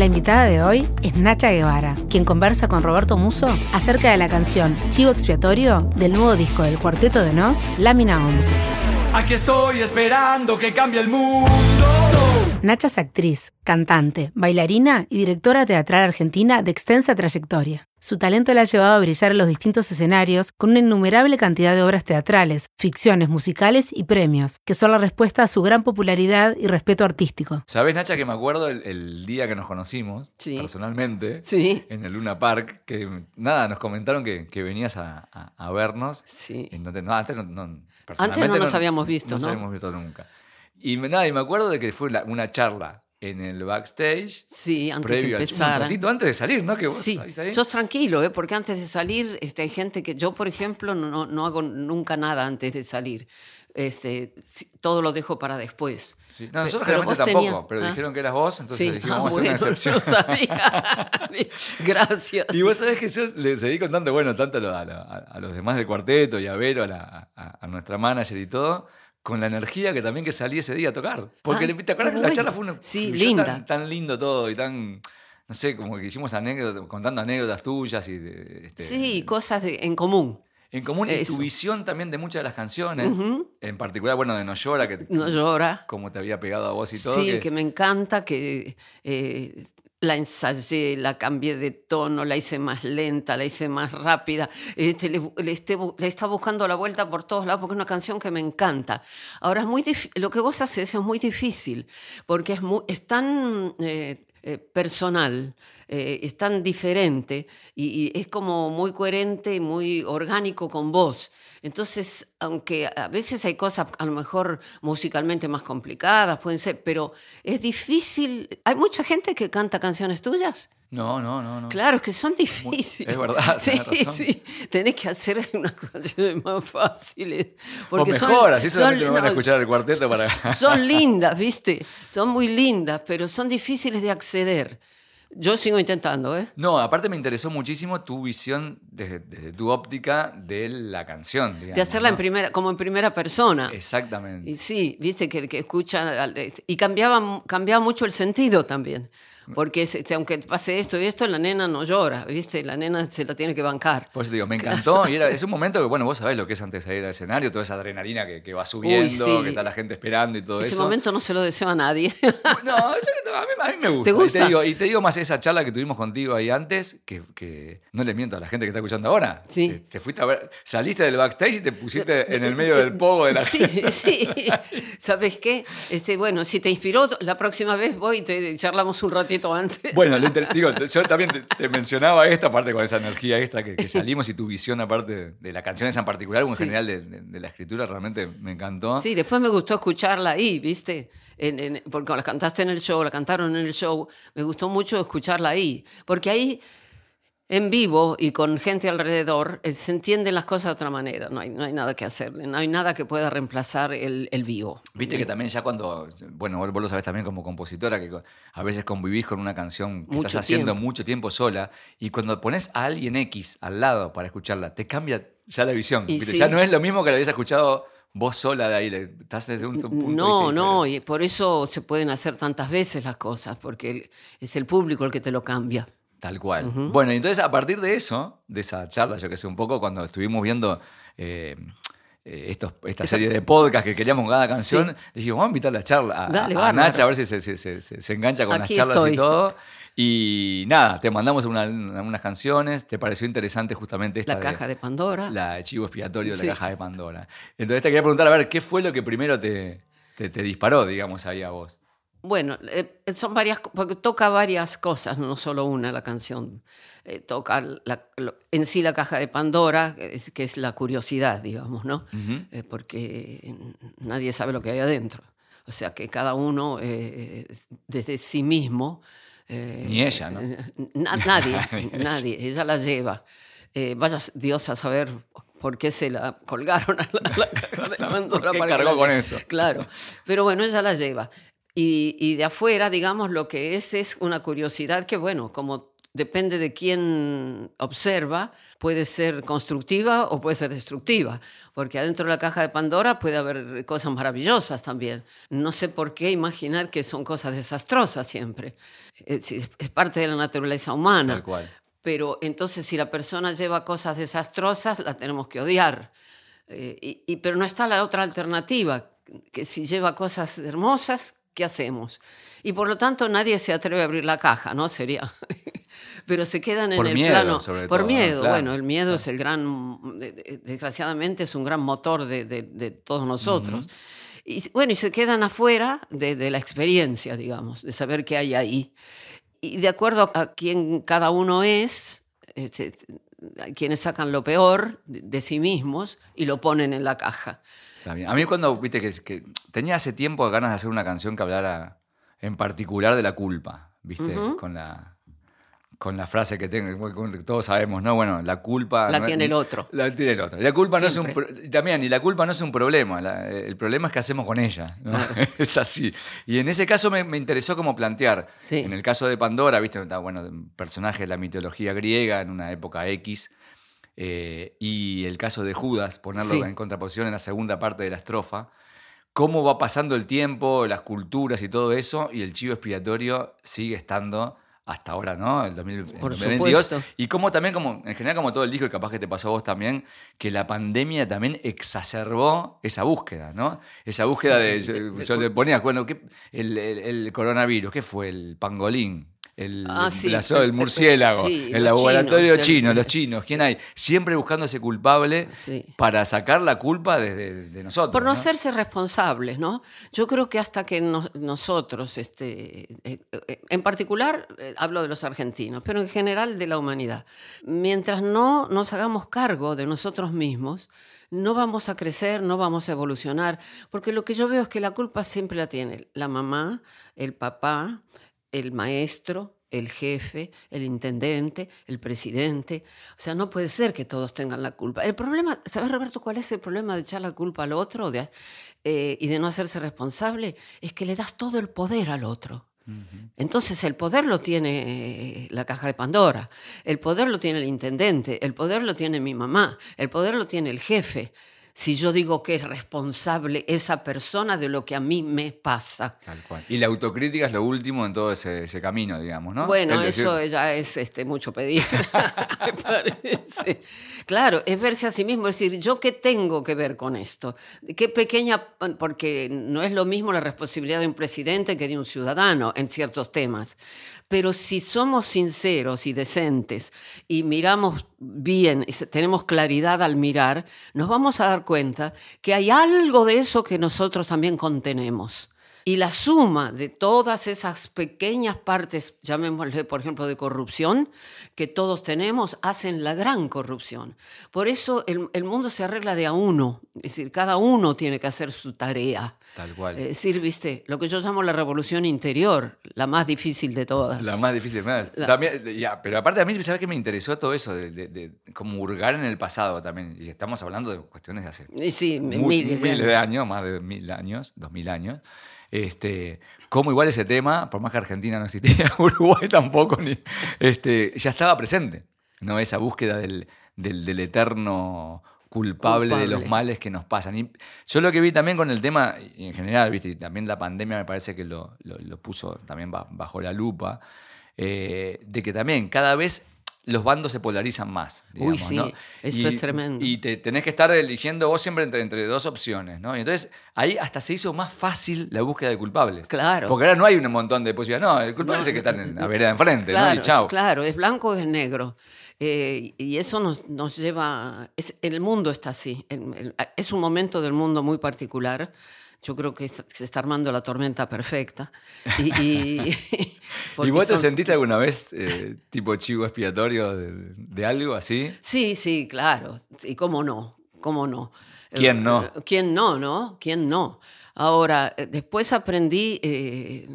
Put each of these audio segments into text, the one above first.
La invitada de hoy es Nacha Guevara, quien conversa con Roberto Muso acerca de la canción Chivo Expiatorio del nuevo disco del Cuarteto de Nos, Lámina 11. Aquí estoy esperando que cambie el mundo. Nacha es actriz, cantante, bailarina y directora teatral argentina de extensa trayectoria. Su talento la ha llevado a brillar en los distintos escenarios con una innumerable cantidad de obras teatrales, ficciones, musicales y premios, que son la respuesta a su gran popularidad y respeto artístico. ¿Sabes, Nacha, que me acuerdo el, el día que nos conocimos, Sí. personalmente, Sí. en el Luna Park, que nada, nos comentaron que, que venías a, a- a vernos. Sí. No, antes no, no, personalmente no nos habíamos visto, No nos ¿no? habíamos visto nunca. Y nada, y me acuerdo de que fue la- una charla en el backstage, Sí, antes previo que al- un ratito antes de salir, ¿no? Que vos Sí, ahí sos tranquilo, ¿eh? porque antes de salir este, hay gente que yo, por ejemplo, no, no hago nunca nada antes de salir. Este, todo lo dejo para después. Sí. No, nosotros Pero generalmente tampoco, tenías- pero ah. dijeron que eras vos, entonces Sí, dijimos, ah, vamos a bueno, hacer una excepción. sabía. Gracias. Y vos sabés que yo le seguí contando, bueno, tanto a, a a- los demás del cuarteto y a Vero, a, la- a nuestra manager y todo, con la energía que también que salí ese día a tocar. Porque Ay, le- ¿te acuerdas que la charla fue una, Sí, linda. Tan, tan lindo todo y tan, no sé, como que hicimos anécdotas, contando anécdotas tuyas y de, este, Sí, cosas de- en común. en común y eso. tu visión también de muchas de las canciones, en particular, bueno, de No Llora, que No llora. como te había pegado a vos y todo. Sí, que- que... me encanta, que eh, la ensayé, la cambié de tono, la hice más lenta, la hice más rápida. Este, le, está buscando la vuelta por todos lados porque es una canción que me encanta. Ahora, es muy lo que vos haces es muy difícil porque es, muy, es tan eh, eh, personal, eh, es tan diferente y, y es como muy coherente y muy orgánico con vos. Entonces, aunque a veces hay cosas a lo mejor musicalmente más complicadas, pueden ser, pero es difícil. Hay mucha gente que canta canciones tuyas. No, no, no, no. Claro, es que son difíciles. es verdad, Sí, razón. sí. Tenés que hacer unas canciones más fáciles. o Porque son- mejor, así solamente son- me van a escuchar el cuarteto para... Son lindas, ¿viste? Son muy lindas, pero son difíciles de acceder. Yo sigo intentando, ¿eh? No, aparte me interesó muchísimo tu visión desde, desde tu óptica de la canción. Digamos, De hacerla en primera, como en primera persona. Exactamente. Y sí, viste que que escucha al- y cambiaba cambiaba mucho el sentido también, porque es- este, aunque pase esto y esto, la nena no llora, viste, la nena se la tiene que bancar. Eso te digo, me encantó. Y era, es un momento que, bueno, vos sabés lo que es antes de salir al escenario, toda esa adrenalina que, que va subiendo, sí. que está la gente esperando y todo Ese eso. momento no se lo deseo a nadie. No, yo- no, a, mí, a mí me gusta. ¿Te gusta? Y te, digo, y te digo más esa charla que tuvimos contigo ahí antes, que, que no le miento a la gente que está escuchando ahora. Sí. Te, te fuiste a ver, saliste del backstage y te pusiste en el medio del pogo de la Sí, sí. ¿Sabes qué? Este, bueno, si te inspiró, la próxima vez voy y te charlamos un ratito antes. Bueno, digo, yo también te, te mencionaba esta aparte con esa energía esta que, que salimos y tu visión aparte de la canción esa en particular, en general de, de- de la escritura, realmente me encantó. Sí, después me gustó escucharla ahí, ¿viste? En- en- porque la cantaste en el show, la cantaron en el show. Me gustó mucho escucharla ahí. Porque ahí, en vivo y con gente alrededor, eh, se entienden las cosas de otra manera. No hay, no hay nada que hacerle. No hay nada que pueda reemplazar el, el vivo. Viste que también ya cuando, bueno, vos, vos lo sabés también como compositora, que a veces convivís con una canción que Mucho estás haciendo tiempo. mucho tiempo sola y cuando pones a alguien X al lado para escucharla, te cambia ya la visión. Y sí. Ya no es lo mismo que la habías escuchado vos sola de ahí, estás desde un punto No, no, y por eso se pueden hacer tantas veces las cosas, porque es el público el que te lo cambia. Tal cual. Bueno, entonces a partir de eso, de esa charla, yo que sé, un poco, cuando estuvimos viendo eh, eh, estos, esta Esa- serie de podcast que queríamos cada canción, Sí. dijimos, vamos a invitar la charla a, Dale, a-. Nacha a ver si se, se- se- se- engancha con Aquí las charlas estoy. y todo. Y nada, te mandamos una- una- unas canciones, te pareció interesante justamente esta La caja de Pandora. la chivo expiatorio de Sí. la caja de Pandora. Entonces te quería preguntar, a ver, ¿qué fue lo que primero te, te, te disparó, digamos, ahí a vos? Bueno, eh, son varias, porque toca varias cosas, no solo una la canción. Eh, toca la- lo- en sí la caja de Pandora, que es, que es la curiosidad, digamos, ¿no? Eh, porque nadie sabe lo que hay adentro. O sea que cada uno, eh, desde sí mismo... eh, Ni ella, ¿no? eh, na- nadie, nadie. Ella la lleva. Eh, vaya Dios a saber por qué se la colgaron a la, a la caja de Pandora. ¿Qué para cargó con eso? Claro, pero bueno, ella la lleva. Y, y de afuera, digamos, lo que es es una curiosidad que, bueno, como depende de quién observa, puede ser constructiva o puede ser destructiva, porque adentro de la caja de Pandora puede haber cosas maravillosas también. No sé por qué imaginar que son cosas desastrosas siempre. Es, es parte de la naturaleza humana. Tal cual. Pero entonces si la persona lleva cosas desastrosas, la tenemos que odiar. Eh, y, y- pero no está la otra alternativa, que si lleva cosas hermosas, ¿qué hacemos? Y por lo tanto nadie se atreve a abrir la caja, ¿no? Sería... pero se quedan en Por el miedo, plano... sobre por todo, ¿no? miedo, Claro, bueno, el miedo es el gran... de- de- Desgraciadamente es un gran motor de, de- de todos nosotros. Y bueno, y se quedan afuera de, de la experiencia, digamos, de saber qué hay ahí. Y de acuerdo a quién cada uno es, este, hay quienes sacan lo peor de, de sí mismos y lo ponen en la caja. Está bien. A mí cuando, viste, que, que tenía hace tiempo ganas de hacer una canción que hablara en particular de la culpa, viste, con la con la frase que tengo, que todos sabemos, ¿no? Bueno, la culpa... La no es- tiene el otro. La tiene el otro. La culpa no es un... También, y la culpa no es un problema, la- el problema es qué hacemos con ella, ¿no? es así. Y en ese caso me, me interesó como plantear, Sí. en el caso de Pandora, viste, bueno, personaje de la mitología griega en una época X, eh, y el caso de Judas, ponerlo Sí. en contraposición en la segunda parte de la estrofa, cómo va pasando el tiempo, las culturas y todo eso, y el chivo expiatorio sigue estando hasta ahora, ¿no? El 2000 el Por 2022. supuesto. Y como también, como en general, como todo el disco, y capaz que te pasó a vos también, que la pandemia también exacerbó esa búsqueda, ¿no? Esa búsqueda Sí, de. de- de- yo le ponía, bueno, ¿qué- el, el- el coronavirus, ¿qué fue? El pangolín. El, Ah, sí, el murciélago, sí, el laboratorio chinos, chino, los chinos, ¿quién hay? Siempre buscando ese culpable Sí. para sacar la culpa de, de- de nosotros. Por no ¿no? hacerse responsables, ¿no? Yo creo que hasta que nos- nosotros, este, eh, eh, en particular eh, hablo de los argentinos, pero en general de la humanidad, mientras no nos hagamos cargo de nosotros mismos, no vamos a crecer, no vamos a evolucionar, porque lo que yo veo es que la culpa siempre la tiene la mamá, el papá, el maestro, el jefe, el intendente, el presidente. O sea, no puede ser que todos tengan la culpa. El problema, ¿sabes, Roberto, cuál es el problema de echar la culpa al otro de- eh, y de no hacerse responsable? Es que le das todo el poder al otro. Entonces el poder lo tiene eh, la caja de Pandora, el poder lo tiene el intendente, el poder lo tiene mi mamá, el poder lo tiene el jefe. Si yo digo que es responsable esa persona de lo que a mí me pasa. Tal cual. Y la autocrítica es lo último en todo ese, ese camino, digamos, ¿no? Bueno, Es decir, eso ya es este, mucho pedir, me parece. Claro, es verse a sí mismo, es decir, ¿yo qué tengo que ver con esto? ¿Qué pequeña, porque no es lo mismo la responsabilidad de un presidente que de un ciudadano en ciertos temas, pero si somos sinceros y decentes y miramos bien, y tenemos claridad al mirar, nos vamos a dar cuenta que hay algo de eso que nosotros también contenemos. Y la suma de todas esas pequeñas partes, llamémosle por ejemplo de corrupción, que todos tenemos, hacen la gran corrupción. Por eso el, el mundo se arregla de a uno, es decir, cada uno tiene que hacer su tarea. Tal cual. Es decir, viste, lo que yo llamo la revolución interior, la más difícil de todas. La más difícil. ¿verdad? La- También, ya, pero aparte a mí, ¿sabes qué me interesó todo eso? De, de- de como hurgar en el pasado también. Y estamos hablando de cuestiones de hace sí, mu- miles de de, años, más de mil años, dos mil años. Este, como igual ese tema, por más que Argentina no existía, Uruguay tampoco, ni, este, ya estaba presente. ¿no? Esa búsqueda del, del, del eterno culpable, de los males que nos pasan. Y yo lo que vi también con el tema, en general, ¿viste? y también la pandemia me parece que lo, lo- lo puso también ba- bajo la lupa, eh, de que también cada vez los bandos se polarizan más. Uy, sí, ¿no? esto Y- es tremendo. Y te tenés que estar eligiendo vos siempre entre, entre dos opciones, ¿no? Y entonces ahí hasta se hizo más fácil la búsqueda de culpables. Claro. Porque ahora no hay un montón de posibilidades. No, el culpable es el que está en la vereda de enfrente, Claro, ¿no? Y chao. claro, es blanco o es negro. Eh, y eso nos, nos lleva. es- el mundo está así. el- el- es un momento del mundo muy particular. Yo creo que se está armando la tormenta perfecta. Y, y, ¿Y vos te son- sentiste alguna vez eh, tipo chivo expiatorio de, de algo así? Sí, sí, claro. Y cómo no, cómo no. ¿Quién no? Eh, ¿Quién no, no? ¿Quién no? Ahora, eh, después aprendí eh,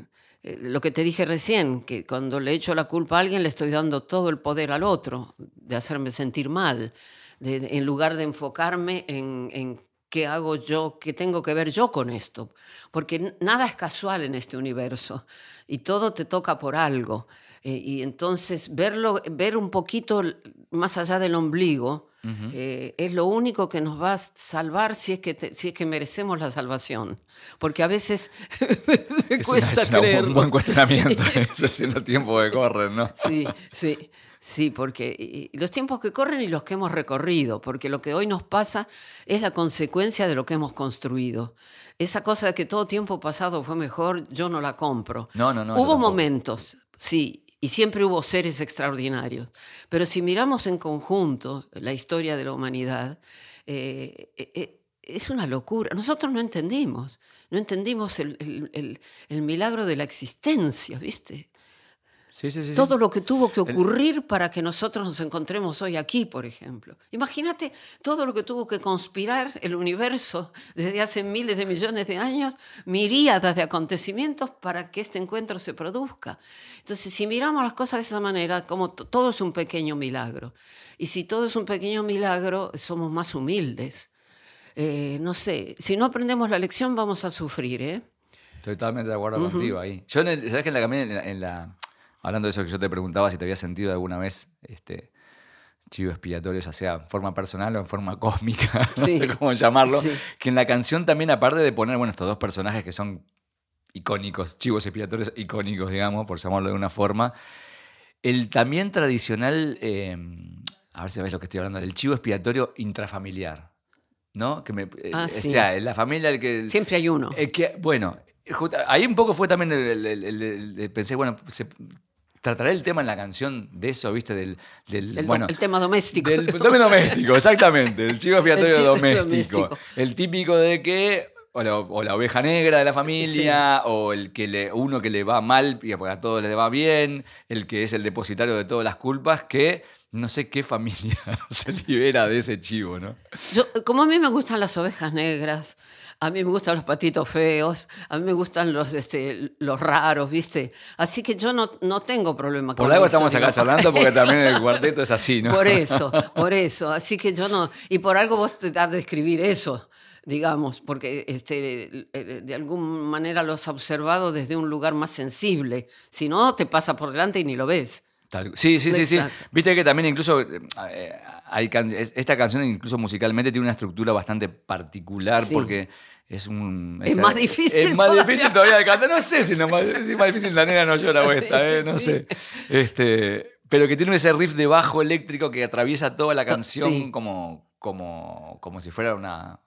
eh, lo que te dije recién, que cuando le echo la culpa a alguien le estoy dando todo el poder al otro, de hacerme sentir mal, de- de- en lugar de enfocarme en, en qué hago yo, qué tengo que ver yo con esto. Porque nada es casual en este universo y todo te toca por algo. Eh, y entonces verlo, ver un poquito más allá del ombligo eh, es lo único que nos va a salvar si es que, te- si es que merecemos la salvación. Porque a veces me Es, una- cuesta es una- creerlo. un buen cuestionamiento, Sí. en los tiempos que corren, ¿no? Sí, sí, sí, porque los tiempos que corren y los que hemos recorrido, porque lo que hoy nos pasa es la consecuencia de lo que hemos construido. Esa cosa de que todo tiempo pasado fue mejor, yo no la compro. No, no, no, Hubo momentos, sí, y siempre hubo seres extraordinarios, pero si miramos en conjunto la historia de la humanidad, eh, eh, eh, es una locura. Nosotros no entendimos, no entendimos el, el- el- el milagro de la existencia, ¿viste? Sí, sí, sí. todo lo que tuvo que ocurrir para que nosotros nos encontremos hoy aquí, por ejemplo. Imagínate todo lo que tuvo que conspirar el universo desde hace miles de millones de años, miríadas de acontecimientos para que este encuentro se produzca. Entonces, si miramos las cosas de esa manera, como todo es un pequeño milagro, y si todo es un pequeño milagro, somos más humildes. Eh, no sé, si no aprendemos la lección vamos a sufrir, ¿eh? Estoy totalmente de acuerdo contigo ahí. Yo, en el- ¿sabes que en la, también en la, en la- hablando de eso que yo te preguntaba si te había sentido alguna vez este chivo expiatorio, ya sea en forma personal o en forma cósmica, no Sí. sé cómo llamarlo, Sí. que en la canción también, aparte de poner, bueno, estos dos personajes que son icónicos, chivos expiatorios icónicos, digamos, por llamarlo de una forma, el también tradicional, eh, a ver si ves lo que estoy hablando, del chivo expiatorio intrafamiliar, ¿no? Que me, eh, Ah, o sí. sea, en la familia el que... Siempre hay uno. Eh, que, bueno, ahí un poco fue también el, el- el- el- el- pensé, bueno, se, trataré el tema en la canción de eso, ¿viste? Del, del El, bueno, el tema doméstico. del también doméstico, exactamente, el chivo expiatorio doméstico. doméstico. El típico de que o la, o la oveja negra de la familia, o el que le, uno que le va mal y a todos le va bien, el que es el depositario de todas las culpas, que no sé qué familia se libera de ese chivo, ¿no? Yo, como a mí me gustan las ovejas negras, a mí me gustan los patitos feos, a mí me gustan los, este, los raros, ¿viste? Así que yo no, no tengo problema con Por algo eso, estamos acá charlando, porque también el cuarteto es así, ¿no? Por eso, por eso. Así que yo no. Y por algo vos te das de escribir eso, digamos, porque este, de alguna manera lo has observado desde un lugar más sensible. Si no, te pasa por delante y ni lo ves. Tal- sí, sí, sí, sí. Viste que también incluso eh, hay can- es- esta canción incluso musicalmente tiene una estructura bastante particular Sí. porque es un... Es más difícil Es más todavía. difícil todavía de cantar. No sé si, no, más, si es más difícil la nena no llora o Sí, esta, eh, no sí. sé. Este, pero que tiene ese riff de bajo eléctrico que atraviesa toda la canción como, como, como si fuera una...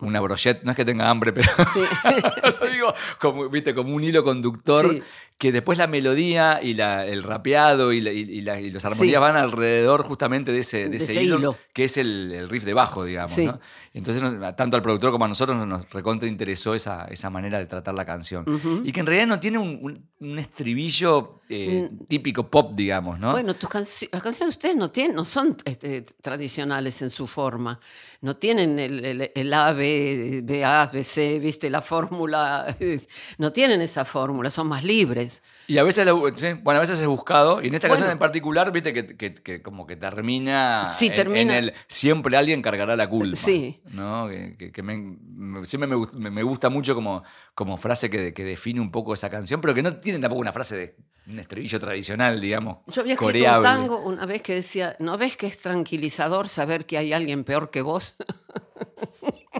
Una brochette, no es que tenga hambre, pero Sí. lo digo como, ¿viste? como un hilo conductor Sí. Que después la melodía y la- el rapeado y, la- y- y la- y las armonías Sí. van alrededor justamente de ese, de De ese ese hilo, hilo. que es el, el riff de bajo, digamos. Sí. ¿no? Entonces, tanto al productor como a nosotros nos, nos recontra interesó esa, esa manera de tratar la canción. Y que en realidad no tiene un, un- un estribillo eh, típico pop, digamos, ¿no? Mm. Bueno, tus las canciones de ustedes no, tienen, no son este, tradicionales en su forma. No tienen el, el, el A, B, B, A, B, C, ¿viste? La fórmula. No tienen esa fórmula, son más libres. Y a veces, lo- sí, bueno, a veces es buscado, y en esta Bueno. canción en particular, viste que, que- que como que termina, Sí, en- termina- en el siempre alguien cargará la culpa. Sí. ¿no? Que, me, siempre me- me gusta mucho como, como frase que, que define un poco esa canción, pero que no tiene tampoco una frase de un estribillo tradicional, digamos. Yo había escrito coreable. un tango una vez que decía, ¿no ves que es tranquilizador saber que hay alguien peor que vos?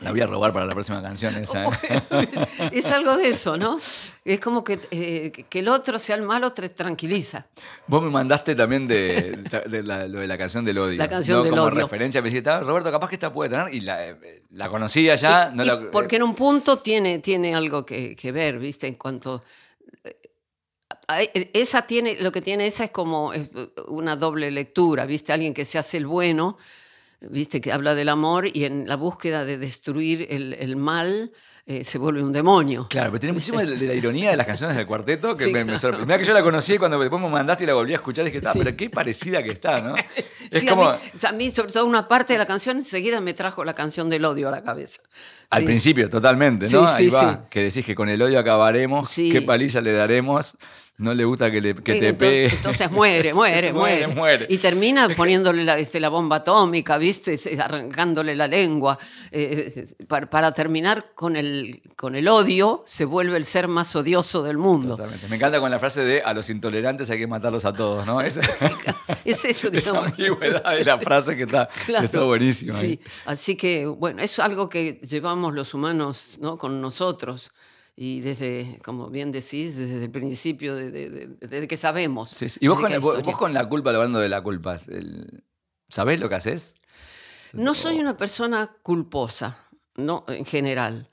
La voy a robar para la próxima canción esa. ¿eh? es algo de eso, ¿no? Es como que, eh, que el otro sea el malo te tranquiliza. Vos me mandaste también de, de la, lo de la canción del odio. La canción ¿no? del como odio. referencia. Me dijiste, "Ah, Roberto, capaz que esta puede tener. Y la, eh, la conocía ya. no Y- la- y porque en un punto tiene, tiene algo que, que ver, ¿viste? En cuanto... eh, Esa tiene, lo que tiene esa es como eh, una doble lectura, ¿viste? Alguien que se hace el bueno, ¿viste? Que habla del amor y en la búsqueda de destruir el, el mal eh, se vuelve un demonio. Claro, pero tiene muchísimo de, de la ironía de las canciones del cuarteto que Sí, me, sorprendió. Mirá que yo la conocí y cuando después me mandaste y la volví a escuchar dije, Sí. pero qué parecida que está, ¿no? Es Sí, como a, mí, a mí, sobre todo una parte de la canción, enseguida me trajo la canción del odio a la cabeza. al principio, totalmente, ¿no? Ahí va, que decís que con el odio acabaremos, qué paliza le daremos. No le gusta que, le, que Eh, te entonces, pegue. entonces muere, muere, muere, muere. Y termina poniéndole la, este, la bomba atómica, ¿viste? Arrancándole la lengua. Eh, para, para terminar con el, con el odio, se vuelve el ser más odioso del mundo. Totalmente. Me encanta con la frase de a los intolerantes hay que matarlos a todos, ¿no? Esa, Es eso, esa digamos. ambigüedad de la frase que está, que Claro. está buenísima. ahí. Sí, así que bueno, es algo que llevamos los humanos ¿no? con nosotros y desde, como bien decís, desde el principio, de- de- de- desde que sabemos. Sí, sí. Y vos con, vos- vos con la culpa, hablando de la culpa, el- ¿sabés lo que haces? No soy una persona culposa, no en general.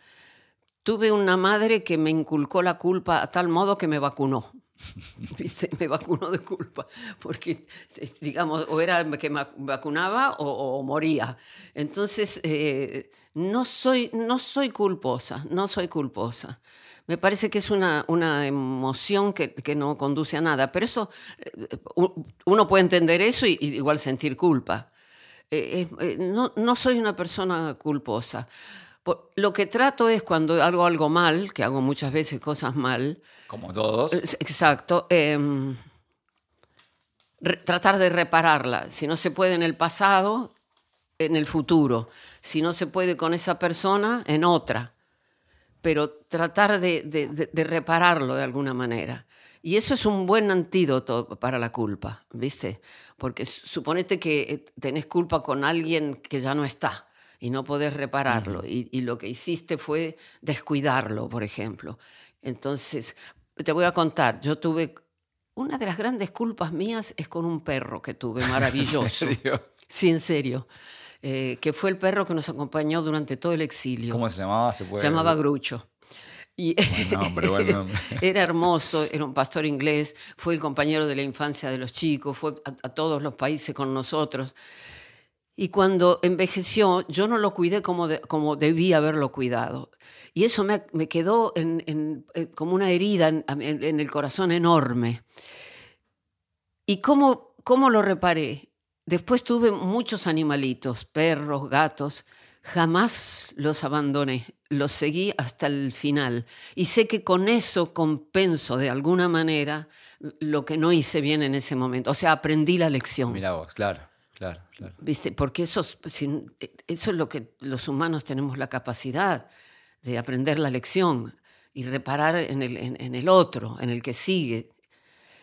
Tuve una madre que me inculcó la culpa a tal modo que me vacunó. Me vacunó de culpa, porque, eh, digamos, o era que me vacunaba o, moría. Entonces, eh, no, soy, no soy culposa, no soy culposa. Me parece que es una, una emoción que, que no conduce a nada, pero eso, eh, uno puede entender eso y, igual sentir culpa. No, no soy una persona culposa. Por- Lo que trato es cuando hago algo mal, que hago muchas veces cosas mal, Como todos. Exacto. em, tratar de repararla. Si no se puede en el pasado, en el futuro. Si no se puede con esa persona, en otra. Pero tratar de, de- de- de repararlo de alguna manera. Y eso es un buen antídoto para la culpa, ¿viste? Porque su- suponete que eh, tenés culpa con alguien que ya no está y no podés repararlo. y, y lo que hiciste fue descuidarlo, por ejemplo. Entonces, te voy a contar, yo tuve... Una de las grandes culpas mías es con un perro que tuve maravilloso. ¿En serio? Sí, en serio. Eh, que fue el perro que nos acompañó durante todo el exilio. ¿Cómo se llamaba? Se, puede- Se llamaba Grucho. Y Buen nombre, buen nombre. era hermoso, era un pastor inglés, fue el compañero de la infancia de los chicos, fue a, a todos los países con nosotros. Y cuando envejeció, yo no lo cuidé como, de- como debía haberlo cuidado. Y eso me, me quedó en- en- eh, como una herida en, en- en el corazón enorme. ¿Y cómo, cómo lo reparé? Después tuve muchos animalitos, perros, gatos. Jamás los abandoné, los seguí hasta el final. Y sé que con eso compenso de alguna manera lo que no hice bien en ese momento. O sea, aprendí la lección. Mira vos, claro, claro, claro. ¿Viste? Porque eso eso es lo que los humanos tenemos la capacidad de aprender la lección y reparar en el, en- en el otro, en el que sigue.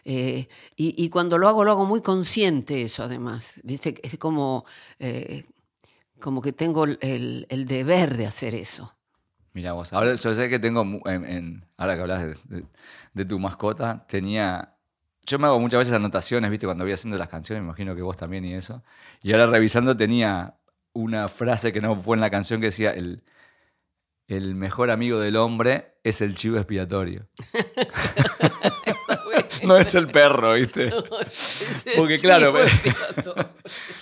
Eh, y, y cuando lo hago, lo hago muy consciente eso además. ¿Viste? Es como, eh, como que tengo el, deber de hacer eso. Mira vos, ahora yo sé que tengo, mu- en, en- ahora que hablas de, de- de tu mascota, tenía, yo me hago muchas veces anotaciones, viste, cuando voy haciendo las canciones, me imagino que vos también y eso, y ahora revisando tenía una frase que no fue en la canción que decía, el, el mejor amigo del hombre es el chivo expiatorio. no es el perro, viste. Porque, claro, me-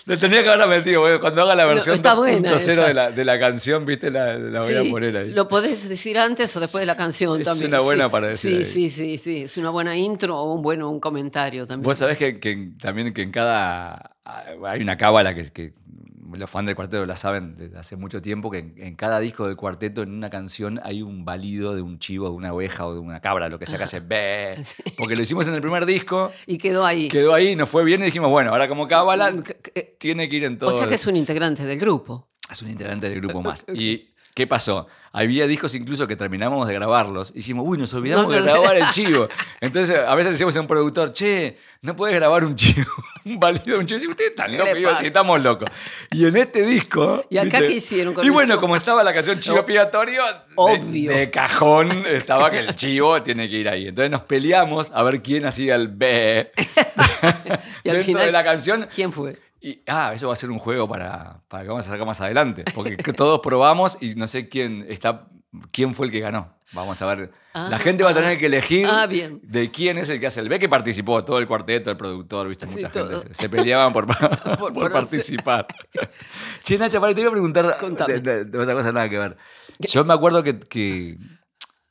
Le tenía que haber metido, cuando haga la No, versión está buena 2.0 esa. de la, de la canción, viste, la, la voy a poner ahí. Lo podés decir antes o después de la canción Es también. una buena para decir Sí, ahí. sí, sí, sí. Es una buena intro o un bueno un comentario también. Vos sabés que, que también que en cada. Hay una cábala que, que los fans del cuarteto la saben desde hace mucho tiempo, que en, en cada disco del cuarteto, en una canción, hay un balido de un chivo, de una oveja o de una cabra, lo que sea que hace be. Porque lo hicimos en el primer disco, Y quedó ahí. quedó ahí, nos fue bien y dijimos, bueno, ahora como cábala, Que- que- tiene que ir en todo. O sea que es un integrante del grupo. Es un integrante del grupo más. ¿Y qué pasó? Había discos incluso que terminamos de grabarlos y dijimos, uy, nos olvidamos No, de grabar el chivo. Entonces a veces decíamos a un productor, che, no puedes grabar un chivo, un balido de un chivo. Y ustedes están ¿Qué locos, sí, pasa? estamos locos. Y en este disco... ¿Y acá qué hicieron con Y bueno, como estaba la canción Chivo de- Obvio. De, cajón estaba que el chivo tiene que ir ahí. Entonces nos peleamos a ver quién hacía el B Y al dentro final, de la canción. ¿Quién fue? Y, ah, eso va a ser un juego para, para que vamos a sacar más adelante. Porque que todos probamos y no sé quién está quién fue el que ganó. Vamos a ver. Ah, la gente va a tener que elegir ah, bien. de quién es el que hace el B, que participó, todo el cuarteto, el productor, viste, Sí, mucha todo. gente se, se peleaban por, por, Por- por participar. che, Nacha, te iba a preguntar Contame. de, de- de otra cosa nada que ver. Yo me acuerdo que, que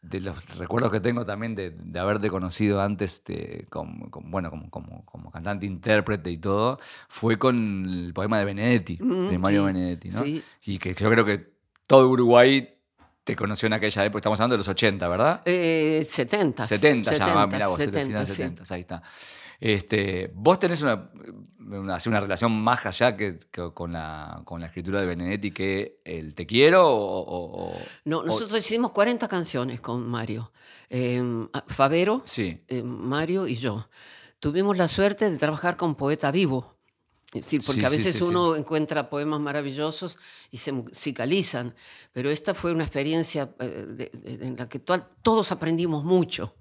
de los recuerdos que tengo también de, de haberte conocido antes de, como, como- bueno, como, como, como cantante, intérprete y todo, fue con el poema de Benedetti, Mm, de Mario sí, Benedetti, ¿no? sí. Y que yo creo que todo Uruguay te conoció en aquella época, estamos hablando de los 80, ¿verdad? Eh, 70. 70 ya, ah, mirá vos, 70, final sí. 70, ahí está. Este, vos tenés una, una, una relación más allá que, que con, la, con la escritura de Benedetti que el Te Quiero o... o- o- No, o- nosotros hicimos 40 canciones con Mario. Eh, Favero, Sí, eh, Mario y yo. Tuvimos la suerte de trabajar con poeta vivo. Es decir, porque Sí, a veces sí, sí. uno encuentra poemas maravillosos y se musicalizan, pero esta fue una experiencia eh, en la que to- todos aprendimos mucho.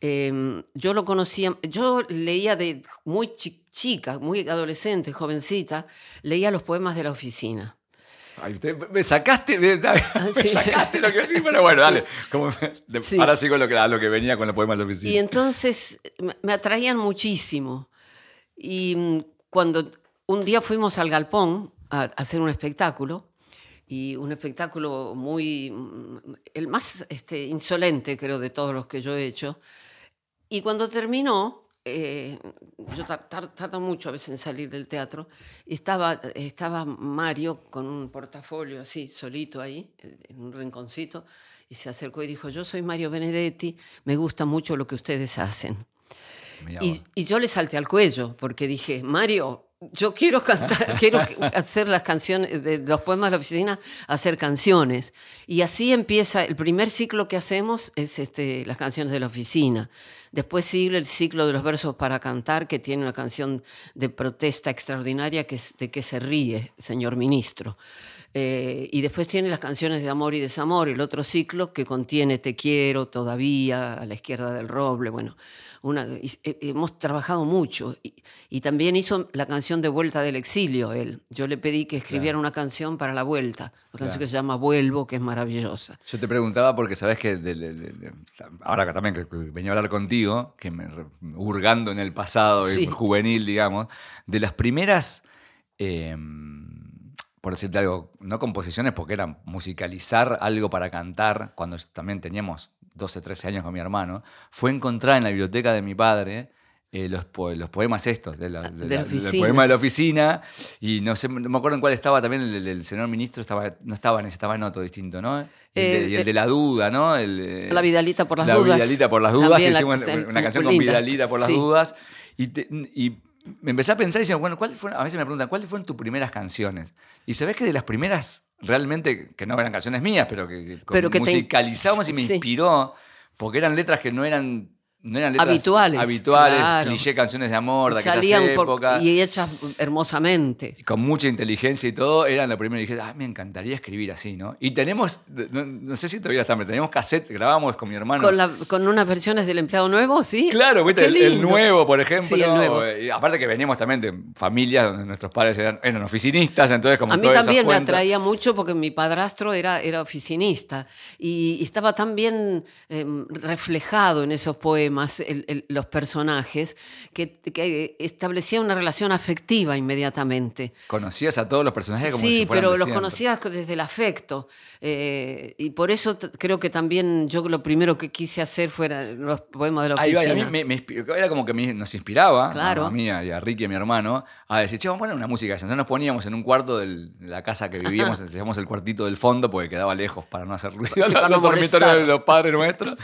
Eh, yo lo conocía, yo leía de muy chi- chica, muy adolescente, jovencita, leía los poemas de la oficina. Ay, usted- me sacaste, me, me Ah, sí. sacaste lo que iba a decir, pero bueno, dale. Como me- Sí. Ahora sigo lo que, lo que venía con los poemas de la oficina. Y entonces me- me atraían muchísimo. Y mm, cuando un día fuimos al galpón a, a hacer un espectáculo, y un espectáculo muy, mm, el más este, insolente creo de todos los que yo he hecho, y cuando terminó, eh, yo tar- tar- tardo mucho a veces en salir del teatro, y estaba, estaba Mario con un portafolio así, solito ahí, en un rinconcito, y se acercó y dijo, yo soy Mario Benedetti, me gusta mucho lo que ustedes hacen. Y yo le salté al cuello porque dije, Mario, yo quiero cantar, quiero hacer las canciones de los poemas de la oficina, hacer canciones. Y así empieza, el primer ciclo que hacemos es este, las canciones de la oficina. Después sigue el ciclo de los versos para cantar, que tiene una canción de protesta extraordinaria que es de que se ríe, señor ministro. Eh, y después tiene las canciones de amor y desamor, el otro ciclo que contiene Te quiero todavía, a la izquierda del roble, bueno, una, eh, hemos trabajado mucho. Y, y también hizo la canción de Vuelta del Exilio, él. Yo le pedí que escribiera Claro. una canción para la vuelta, una canción que se llama Vuelvo, que es maravillosa. Yo te preguntaba porque sabes que de- de- de- de- ahora que también venía a hablar contigo, que me hurgando en el pasado y Sí. juvenil, digamos, de las primeras, eh, por decirte algo, no composiciones porque eran musicalizar algo para cantar, cuando también teníamos 12, 13 años con mi hermano, fue encontrar en la biblioteca de mi padre eh, los, po- los poemas estos, de la, de De la la- del poema de la oficina, y no sé, no me acuerdo en cuál estaba también el, el- señor ministro, estaba, no estaba en ese, estaba en otro distinto, ¿no? Y el, de, Eh, y el de la duda, ¿no? El, eh, La Vidalita por las la dudas. Vidalita por las dudas, que la- hicimos una canción con. Vidalita por las Sí. dudas. Y, te- y me empecé a pensar y decía, bueno, ¿cuáles fueron? a veces me preguntan, ¿cuáles fueron tus primeras canciones? Y sabés que de las primeras, realmente, que no eran canciones mías, pero que, que Pero que te- musicalizamos y me sí. inspiró, porque eran letras que no eran, no eran letras Habituales, habituales claro. cliché canciones de amor de aquellas Salían por- épocas. y hechas hermosamente. Y con mucha inteligencia y todo, eran lo primero. Y dije, ah, me encantaría escribir así, ¿no? Y tenemos, no, no sé si todavía están, pero teníamos cassette, grabamos con mi hermano. Con, la- con unas versiones del empleado nuevo, ¿sí? Claro, ¿viste? El, nuevo, por ejemplo. Sí, el nuevo. Y aparte que veníamos también de familias donde nuestros padres eran, eran oficinistas, entonces como A mí también me atraía mucho porque mi padrastro era, era oficinista y, y estaba tan bien eh, reflejado en esos poemas, el- el- los personajes, que, que establecía una relación afectiva inmediatamente. Conocías a todos los personajes como sí, si fueran pero los conocías desde el afecto. eh, y por eso creo que también yo lo primero que quise hacer fueran los poemas de la Ahí va, oficina. a mí me, me era como que me- nos inspiraba, Claro. a mí y a Ricky, a mi hermano, a decir, che, vamos a poner una música. Entonces nos poníamos en un cuarto del- de la casa que vivíamos, decíamos el cuartito del fondo, porque quedaba lejos para no hacer ruido, Sí, los, para no de los padres nuestros.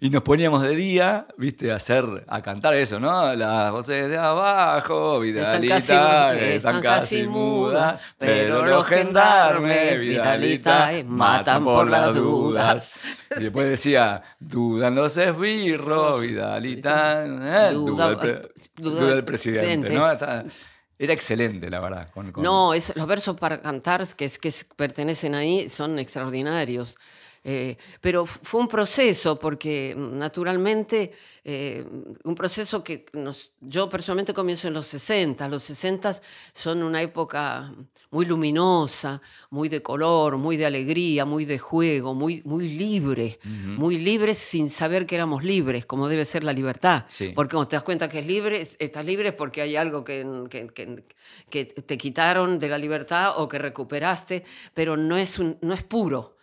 Y nos poníamos de día, viste, a hacer, a cantar eso, ¿no? Las voces de abajo, Están Vidalita, casi, están casi mudas, pero los gendarmes, Vidalita, Vidalita, matan por las dudas. Y después decía, dudan los esbirros, Vidalita, eh, duda, el pre- duda el presidente. ¿no? Era excelente, la verdad. con- con- No, es, los versos para cantar que, es- que es- pertenecen ahí son extraordinarios. Eh, pero fue un proceso, porque mm, naturalmente, eh, un proceso que nos- yo personalmente comienzo en los 60. Los 60 son una época muy luminosa, muy de color, muy de alegría, muy de juego, muy, muy libre, muy libres sin saber que éramos libres, como debe ser la libertad. Sí. Porque cuando te das cuenta que es libre, es- estás libre porque hay algo que, que- que- que te quitaron de la libertad o que recuperaste, pero no es, un- no es puro.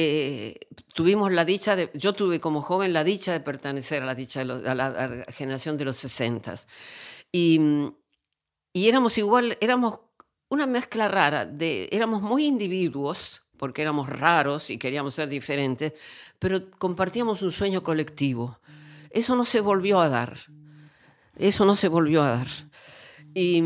Eh, tuvimos la dicha de, yo tuve como joven la dicha de pertenecer a la dicha de la, generación de los 60 y, y éramos igual, éramos una mezcla rara de, éramos muy individuos porque éramos raros y queríamos ser diferentes, pero compartíamos un sueño colectivo. Eso no se volvió a dar. Eso no se volvió a dar. Y,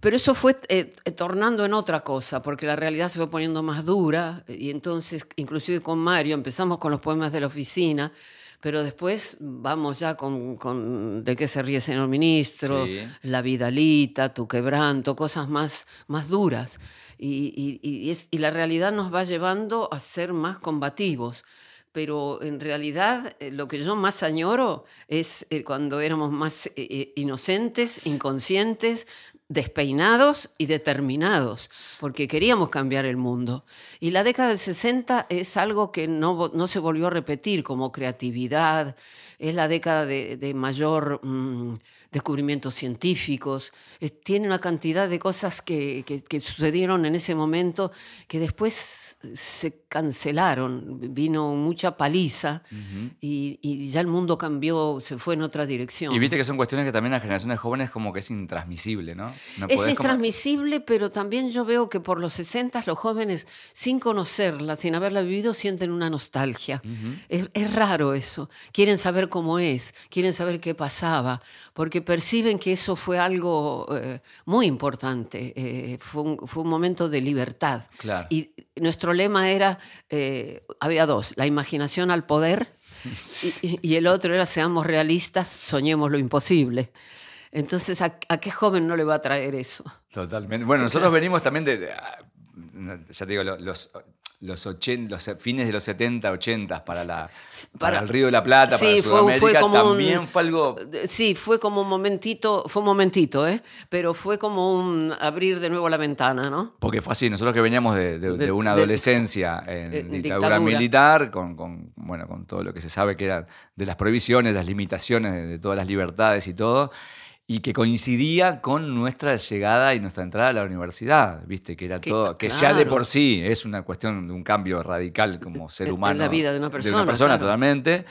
pero eso fue eh, eh, tornando en otra cosa, porque la realidad se fue poniendo más dura y entonces, inclusive con Mario, empezamos con los poemas de la oficina, pero después vamos ya con, con De qué se ríe señor ministro, Sí. La Vidalita, Tu quebranto, cosas más, más duras. Y, y- y es- y la realidad nos va llevando a ser más combativos. Pero en realidad eh, lo que yo más añoro es eh, cuando éramos más eh, eh, inocentes, inconscientes, despeinados y determinados, porque queríamos cambiar el mundo. Y la década del 60 es algo que no, no se volvió a repetir como creatividad, es la década de, de mayor mm, descubrimientos científicos, tiene una cantidad de cosas que, que- que sucedieron en ese momento que después se cancelaron, vino mucha paliza y, y ya el mundo cambió, se fue en otra dirección. Y viste que son cuestiones que también a las generaciones jóvenes como que es intransmisible, ¿no? No Es como- intransmisible, pero también yo veo que por los 60 los jóvenes, sin conocerla, sin haberla vivido, sienten una nostalgia. es, es raro eso. Quieren saber cómo es, quieren saber qué pasaba, porque perciben que eso fue algo eh, muy importante. eh, fue, un, fue un momento de libertad. Claro. Y nuestro lema era, eh, había dos, la imaginación al poder y, el otro era seamos realistas, soñemos lo imposible. Entonces, ¿a, a qué joven no le va a traer eso? Totalmente. Bueno, nosotros venimos también de, de- ah, ya te digo, lo- los, los, ochen- los fines de los 70, 80 para, la, para, para- el Río de la Plata, Sí, para fue- fue Sudamérica, como un- también fue algo... Eh, Sí, fue como un momentito, fue un momentito, ¿eh? Pero fue como un abrir de nuevo la ventana, ¿no? Porque fue así, nosotros que veníamos de, de- De- de una adolescencia en en dictadura, dictadura. militar, con, con, bueno, con todo lo que se sabe que era de las prohibiciones, las limitaciones de todas las libertades y todo, y que coincidía con nuestra llegada y nuestra entrada a la universidad, viste, que era Que- todo, que ya de por sí es una cuestión de un cambio radical como ser En- en humano. la vida de una persona, persona, claro. totalmente.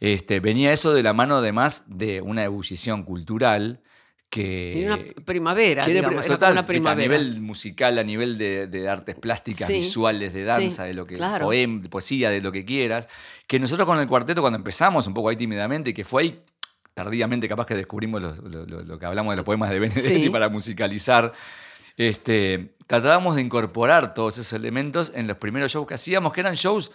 Este, venía eso de la mano además de una ebullición cultural que... Y una primavera, Que era digamos, pri- era como total, una primavera. A nivel musical, a nivel de, de artes plásticas, Sí, visuales, de danza, sí, de lo que claro. poem- de poesía, de lo que quieras. Que nosotros con el cuarteto, cuando empezamos un poco ahí tímidamente, que fue ahí tardíamente capaz que descubrimos lo, lo- lo que hablamos de los poemas de Benedetti Sí. para musicalizar. Este, tratábamos de incorporar todos esos elementos en los primeros shows que hacíamos, que eran shows,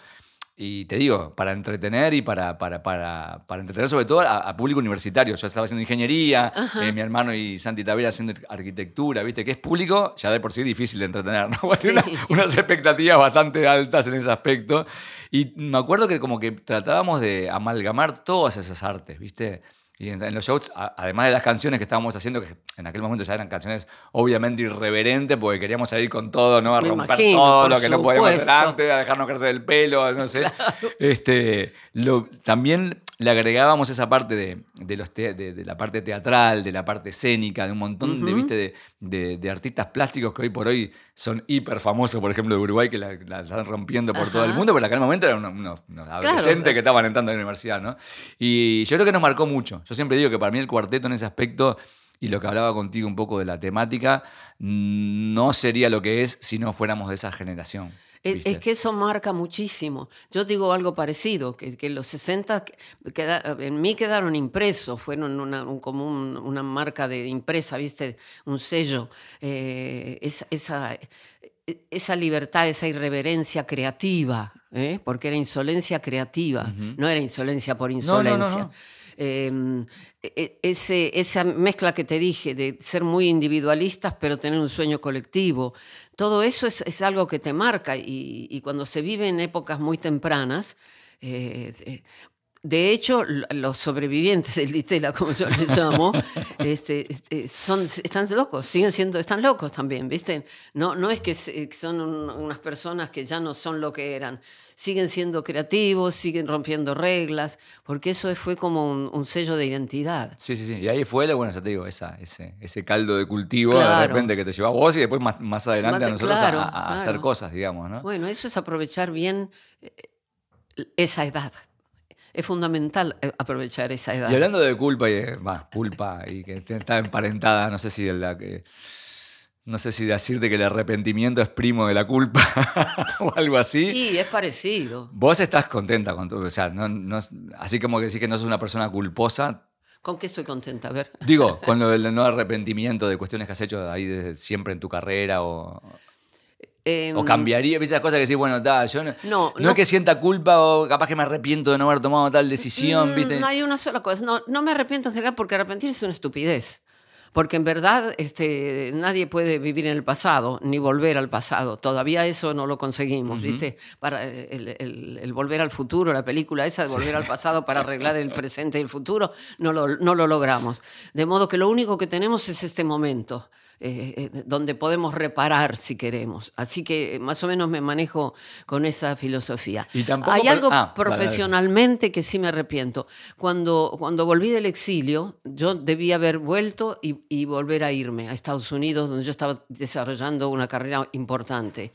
y te digo, para entretener y para, para, para, para entretener sobre todo a, a público universitario. Yo estaba haciendo ingeniería, eh, mi hermano y Santi Tavera haciendo arquitectura, ¿viste? Que es público, ya de por sí difícil de entretener, ¿no? Sí. Una- unas expectativas bastante altas en ese aspecto. Y me acuerdo que como que tratábamos de amalgamar todas esas artes, ¿viste? Y en, en los shows, a- además de las canciones que estábamos haciendo, que en aquel momento ya eran canciones obviamente irreverentes, porque queríamos salir con todo, ¿no? A Me romper imagino, todo lo que no podíamos hacer antes, a dejarnos crecer el pelo, no sé. Este, lo- también le agregábamos esa parte de, de los te- de, de la parte teatral, de la parte escénica, de un montón de, ¿viste? De, artistas plásticos que hoy por hoy son hiper famosos, por ejemplo, de Uruguay, que la, la están rompiendo por todo el mundo, pero en aquel momento eran unos, unos- adolescentes que estaban entrando a la universidad, ¿no? Y yo creo que nos marcó mucho. Yo siempre digo que para mí el cuarteto en ese aspecto, y lo que hablaba contigo un poco de la temática, mm, no sería lo que es si no fuéramos de esa generación. Es, que eso marca muchísimo. Yo digo algo parecido, que, que los 60 que- queda- en mí quedaron impresos, fueron una, un- como un- una marca de impresa, ¿viste? Un sello. eh, esa, esa, esa libertad, esa irreverencia creativa, ¿eh? porque era insolencia creativa, no era insolencia por no, no, insolencia. no. Eh, e- ese, esa mezcla que te dije de ser muy individualistas pero tener un sueño colectivo, todo eso es, algo que te marca y, y cuando se vive en épocas muy tempranas, eh, eh, de hecho, los sobrevivientes del Ditela, como yo les llamo, este, este, son, están locos, siguen siendo, están locos también, ¿viste? No, no es que son un- unas personas que ya no son lo que eran, siguen siendo creativos, siguen rompiendo reglas, porque eso fue como un, un sello de identidad. Sí, sí, sí. Y ahí fue, bueno, ya te digo, esa, ese, ese caldo de cultivo de repente que te lleva a vos y después más, más adelante a nosotros a- claro, a, a hacer cosas, digamos, ¿no? Bueno, eso es aprovechar bien eh, esa edad. Es fundamental eh, aprovechar esa edad. Y hablando de culpa y de- va, culpa y que está emparentada, no sé si de la que no sé si decirte que el arrepentimiento es primo de la culpa o algo así. Y es parecido. Vos estás contenta con todo, o sea, no, no- así como que decís que no sos una persona culposa. ¿Con qué estoy contenta? A ver. Digo, con lo del no arrepentimiento de cuestiones que has hecho ahí de siempre en tu carrera o, Em, o cambiaría, ¿viste esas cosas que decís, bueno, ta, yo no, No, no es que sienta culpa o capaz que me arrepiento de no haber tomado tal decisión, Mm, ¿viste? No hay una sola cosa. No, no me arrepiento en general porque arrepentirse es una estupidez. Porque en verdad este, nadie puede vivir en el pasado ni volver al pasado. Todavía eso no lo conseguimos, ¿viste? Para el, el- el volver al futuro, la película esa de volver al pasado para arreglar el presente y el futuro, no lo, no lo logramos. De modo que lo único que tenemos es este momento. Eh, eh, donde podemos reparar si queremos. Así que eh, más o menos me manejo con esa filosofía. Y tampoco Hay algo ah, vale, profesional Personalmente que sí me arrepiento. Cuando, cuando volví del exilio, yo debía haber vuelto y, y volver a irme a Estados Unidos, donde yo estaba desarrollando una carrera importante.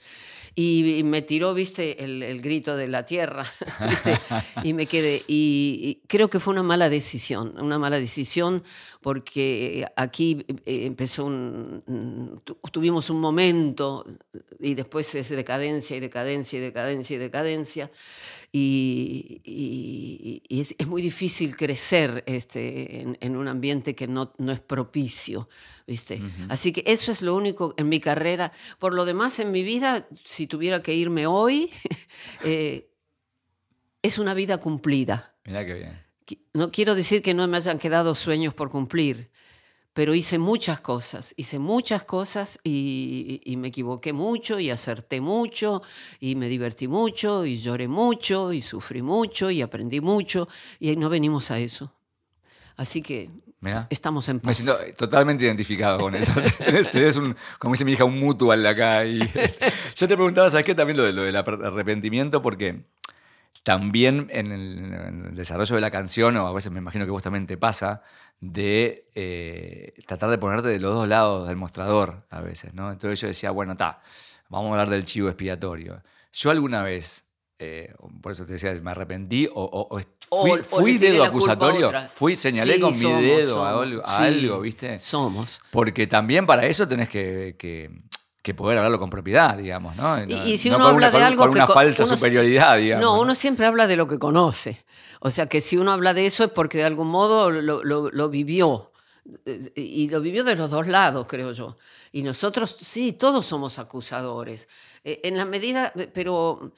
Y, me tiró, viste, el, el grito de la tierra, ¿viste? y me quedé. Y, creo que fue una mala decisión, una mala decisión porque aquí eh, empezó un... un- tu- Tuvimos un momento y después es decadencia y decadencia y decadencia y decadencia y, y- y es, es muy difícil crecer este, en, en un ambiente que no, no es propicio, ¿viste? Así que eso es lo único en mi carrera. Por lo demás, en mi vida, si tuviera que irme hoy, eh, es una vida cumplida. Mirá qué bien. No quiero decir que no me hayan quedado sueños por cumplir, pero hice muchas cosas, hice muchas cosas y, y me equivoqué mucho y acerté mucho y me divertí mucho y lloré mucho y sufrí mucho y aprendí mucho y no venimos a eso. Así que estamos en Me paz. siento totalmente identificado con eso. tenés, tenés un, como dice mi hija, un mutual acá. Y yo te preguntaba, ¿sabes qué? También lo, de- lo del arrepentimiento, porque también en el, en el desarrollo de la canción, o a veces me imagino que vos también te pasa, de eh, tratar de ponerte de los dos lados del mostrador a veces, ¿no? Entonces yo decía, bueno, está, vamos a hablar del chivo expiatorio. Yo alguna vez, eh, por eso te decía, me arrepentí o, o- o fui, O- dedo acusatorio, fui, señalé Sí, con mi somos, dedo a algo, a algo, ¿viste? Somos. Porque también para eso tenés que, que- que poder hablarlo con propiedad, digamos, ¿no? Y, si no uno habla una, de con- algo con que una falsa uno- superioridad, digamos. No, uno siempre habla de lo que conoce. O sea que si uno habla de eso es porque de algún modo lo, lo- lo vivió. Y lo vivió de los dos lados, creo yo. Y nosotros, sí, todos somos acusadores. Eh, En la medida, pero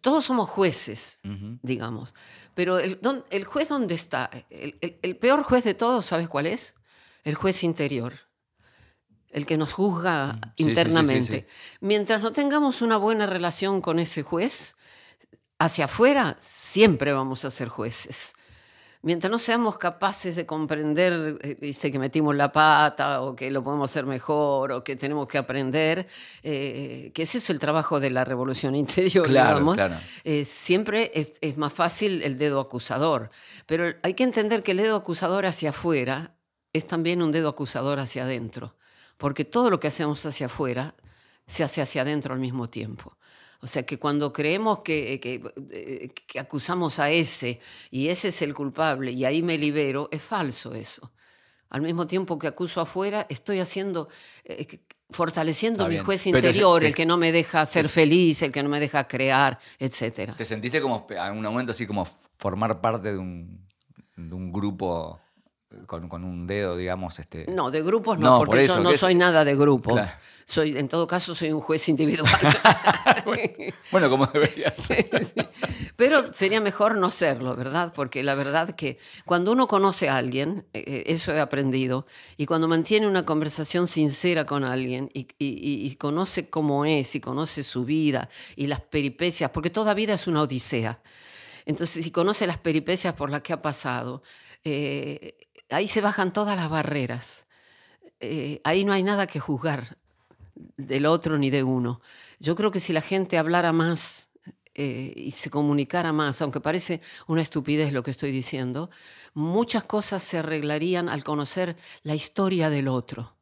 todos somos jueces, digamos. Pero el, ¿dón- el juez dónde está? El, el- el peor juez de todos, ¿sabes cuál es? El juez interior. El que nos juzga sí, sí, sí, sí, internamente. Mientras no tengamos una buena relación con ese juez, hacia afuera siempre vamos a ser jueces. Mientras no seamos capaces de comprender, eh, viste, que metimos la pata o que lo podemos hacer mejor o que tenemos que aprender, eh, que es eso el trabajo de la revolución interior, Claro, digamos, claro. eh, siempre es, es más fácil el dedo acusador. Pero hay que entender que el dedo acusador hacia afuera es también un dedo acusador hacia adentro, porque todo lo que hacemos hacia afuera se hace hacia adentro al mismo tiempo. O sea que cuando creemos que, que, eh, que acusamos a ese y ese es el culpable y ahí me libero, es falso eso. Al mismo tiempo que acuso afuera, estoy haciendo, eh, fortaleciendo Está mi bien. juez interior, te- el que no me deja ser feliz, el que no me deja crear, etcétera. ¿Te sentiste como en un momento así como formar parte de un, de un grupo con, con un dedo, digamos? Este... No, de grupos no, No, por porque eso, yo no es- soy nada de grupo. Claro. Soy, en todo caso, soy un juez individual. Bueno, como debería ser. Pero sería mejor no serlo, ¿verdad? Porque la verdad que cuando uno conoce a alguien, eh, eso he aprendido, y cuando mantiene una conversación sincera con alguien y, y- y conoce cómo es y conoce su vida y las peripecias, porque toda vida es una odisea. Entonces, si conoce las peripecias por las que ha pasado, eh, ahí se bajan todas las barreras. Eh, ahí no hay nada que juzgar del otro ni de uno. Yo creo que si la gente hablara más eh, y se comunicara más, aunque parece una estupidez lo que estoy diciendo, muchas cosas se arreglarían al conocer la historia del otro,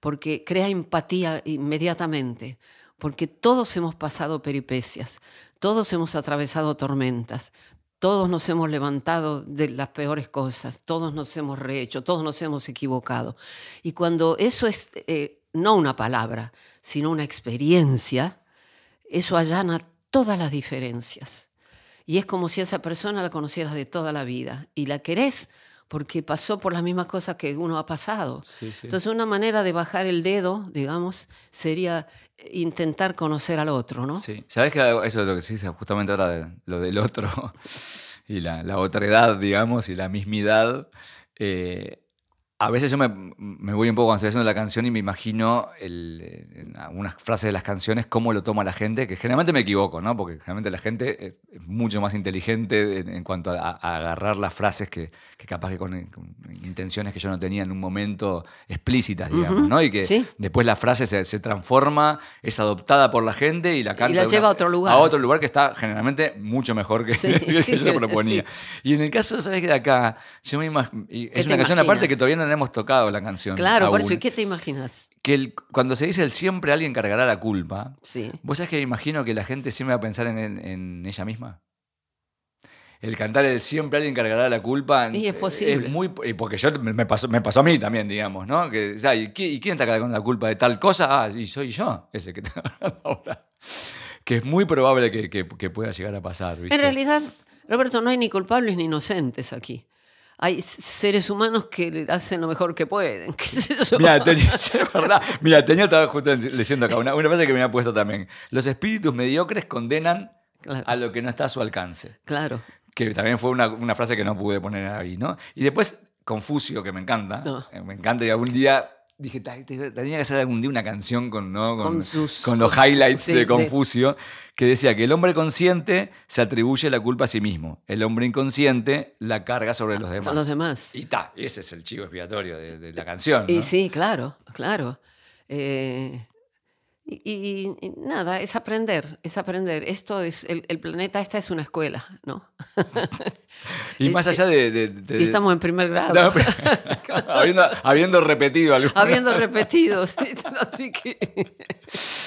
porque crea empatía inmediatamente, porque todos hemos pasado peripecias, todos hemos atravesado tormentas, todos nos hemos levantado de las peores cosas, todos nos hemos rehecho, todos nos hemos equivocado. Y cuando eso es, eh, no una palabra, sino una experiencia, eso allana todas las diferencias. Y es como si esa persona la conocieras de toda la vida y la querés porque pasó por las mismas cosas que uno ha pasado. Sí, sí. Entonces, una manera de bajar el dedo, digamos, sería intentar conocer al otro, ¿no? Sí. ¿Sabes que eso es lo que se dice justamente ahora, de, lo del otro y la, la otredad, digamos, y la mismidad? Eh, a veces yo me, me, voy un poco cuando estoy haciendo la canción y me imagino el, en algunas frases de las canciones cómo lo toma la gente, que generalmente me equivoco, ¿no? Porque generalmente la gente es mucho más inteligente en, en cuanto a, a, agarrar las frases que, que capaz que con, con, intenciones que yo no tenía en un momento explícitas, digamos, uh -huh. ¿no? Y que ¿Sí? después la frase se, se, transforma, es adoptada por la gente y la canta. Y la lleva una, a otro lugar. A otro lugar que está generalmente mucho mejor que, Sí, que sí, yo proponía. Y en el caso, ¿sabes qué? De acá, yo me imagino. Es una canción imaginas? aparte que todavía no hemos tocado la canción. Claro, aún. por eso, ¿y qué te imaginas? Que el, cuando se dice el siempre alguien cargará la culpa, Sí. ¿vos sabés que imagino que la gente siempre va a pensar en, en, ella misma? El cantar el siempre alguien cargará la culpa. Y es posible. Es muy, porque yo me pasó, me pasó a mí también, digamos, ¿no? Que, ¿y, quién, ¿y, quién está con la culpa de tal cosa? Ah, y soy yo, ese que está hablando ahora. Que es muy probable que, que, que pueda llegar a pasar. ¿viste? En realidad, Roberto, no hay ni culpables ni inocentes aquí hay seres humanos que hacen lo mejor que pueden. ¿Qué sé yo? Mira, tenía, es verdad. Mira, tenía, estaba justo leyendo acá una, una frase que me ha puesto también. Los espíritus mediocres condenan claro. a lo que no está a su alcance. Claro. Que también fue una, una, frase que no pude poner ahí, ¿no? Y después, Confucio, que me encanta. No. Eh, me encanta y algún día dije, tenía que hacer algún día una canción con, ¿no? con, con, sus, con los highlights sí, de Confucio, de... que decía que el hombre consciente se atribuye la culpa a sí mismo, el hombre inconsciente la carga sobre los demás. Son los demás. Y ta, ese es el chivo expiatorio de, de la canción. Y sí, claro, claro. Eh, y, y, y, nada, es aprender, es aprender. Esto es, el, el planeta, esta es una escuela, ¿no? y más allá de... de, de y estamos en primer grado. No, pero, habiendo, habiendo, repetido algo. Habiendo repetido, sí, así que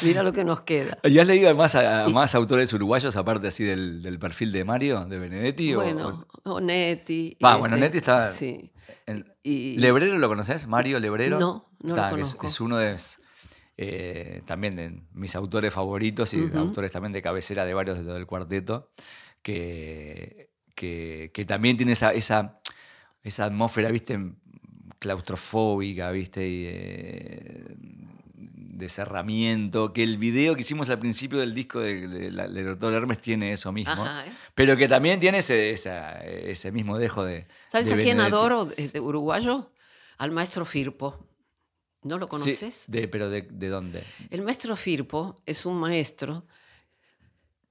mira lo que nos queda. ¿Y has leído más, a, más autores uruguayos, aparte así del, del, perfil de Mario, de Benedetti? Bueno, o, o Netti. Va, este, bueno, Netti está... Sí. En, y, ¿Lebrero lo conoces? ¿Mario Lebrero? No, no está, lo conozco. Es, es uno de... Eh, también de mis autores favoritos y uh -huh. autores también de cabecera de varios de lo del cuarteto, que, que, que también tiene esa, esa, esa, atmósfera, viste, claustrofóbica, viste, y de, de, cerramiento, que el video que hicimos al principio del disco de, de, de, de Doctor Hermes tiene eso mismo, Ajá, ¿eh? pero que también tiene ese, esa, ese mismo dejo de... ¿Sabes a quién adoro de uruguayo? Al maestro Firpo. ¿No lo conoces? Sí, de, ¿Pero de, de, dónde? El maestro Firpo es un maestro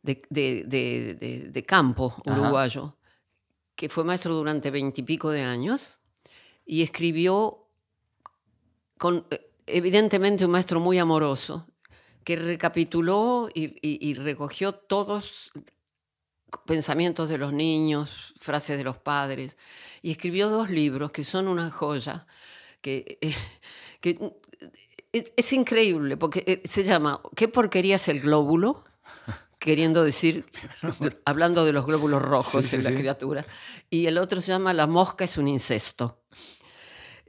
de, campo uruguayo Ajá. que fue maestro durante veintipico de años y escribió con evidentemente un maestro muy amoroso que recapituló y, y, y recogió todos pensamientos de los niños, frases de los padres y escribió dos libros que son una joya que eh, que es increíble, porque eh, se llama ¿Qué porquería es el glóbulo? Queriendo decir, hablando de los glóbulos rojos sí, en la sí. criatura. Y el otro se llama La mosca es un incesto.